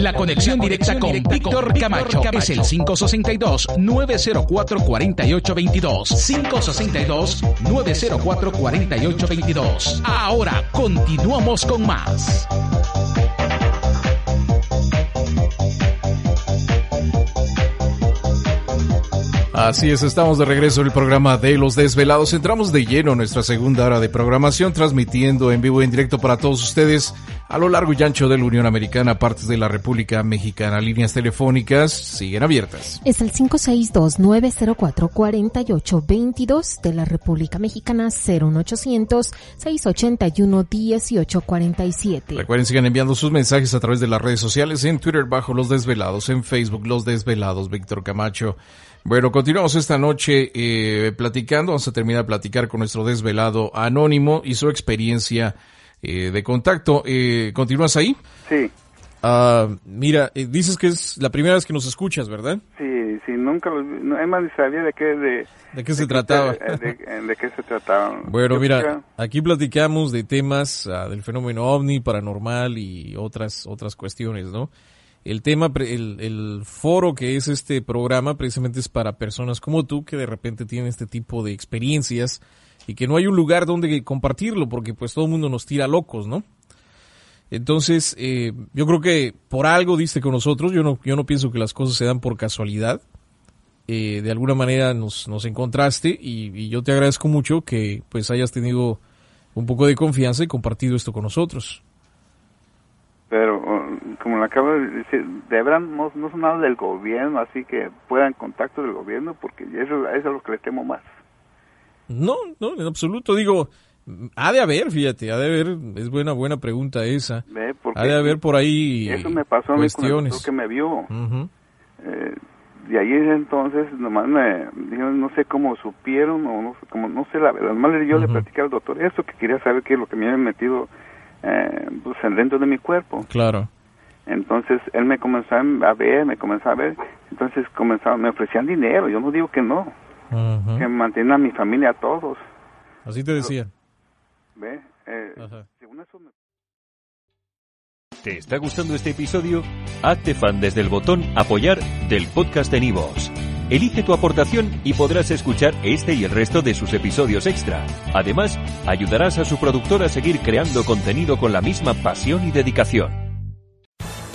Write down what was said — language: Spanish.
La conexión directa con Víctor Camacho es el 562-904-4822. 562-904-4822. Ahora continuamos con más. Así es, estamos de regreso en el programa de Los Desvelados. Entramos de lleno en nuestra segunda hora de programación, transmitiendo en vivo y en directo para todos ustedes a lo largo y ancho de la Unión Americana, partes de la República Mexicana. Líneas telefónicas siguen abiertas. Es el 562-904-4822 de la República Mexicana, 01800-681-1847. Recuerden, sigan enviando sus mensajes a través de las redes sociales, en Twitter bajo Los Desvelados, en Facebook Los Desvelados, Víctor Camacho. Bueno, continuamos esta noche eh, platicando, vamos a terminar de platicar con nuestro desvelado anónimo y su experiencia eh, de contacto. Eh, ¿Continúas ahí? Sí, Ah, mira, eh, dices que es la primera vez que nos escuchas, ¿verdad? sí, sí, nunca lo no, además ni sabía de qué, de, ¿De qué se trataba? De, de- de qué se trataba. Bueno, Yo mira, creo- aquí platicamos de temas ah, del fenómeno ovni, paranormal y otras otras cuestiones, ¿no? El tema, el, el foro que es este programa precisamente es para personas como tú que de repente tienen este tipo de experiencias y que no hay un lugar donde compartirlo porque pues todo el mundo nos tira locos, ¿no? Entonces, eh, yo creo que por algo diste con nosotros, yo no, yo no pienso que las cosas se dan por casualidad. Eh, de alguna manera nos, nos encontraste y, y yo te agradezco mucho que pues hayas tenido un poco de confianza y compartido esto con nosotros. Pero, como le acabo de decir, de verdad no, no son nada del gobierno, así que puedan contacto del gobierno, porque eso, eso es lo que le temo más. No, no, en absoluto. Digo, ha de haber, fíjate, ha de haber, es buena, buena pregunta esa. Ha de haber por ahí eso me pasó a mí con el que me vio. Eh, de ahí entonces, nomás me dijeron, no sé cómo supieron, o no sé, como, no sé la verdad. Le- yo le platicé al doctor eso, que quería saber qué es lo que me había metido eh, pues, en dentro de mi cuerpo. Claro. Entonces él me comenzó a ver, me comenzó a ver, entonces comenzaba, me ofrecían dinero, yo no digo que no, que mantiene a mi familia a todos, Así te decían. ¿ve? Eh, Ajá. según eso me- ¿Te está gustando este episodio? Hazte fan desde el botón Apoyar del podcast de Nivos. Elige tu aportación y podrás escuchar este y el resto de sus episodios extra. Además, ayudarás a su productor a seguir creando contenido con la misma pasión y dedicación.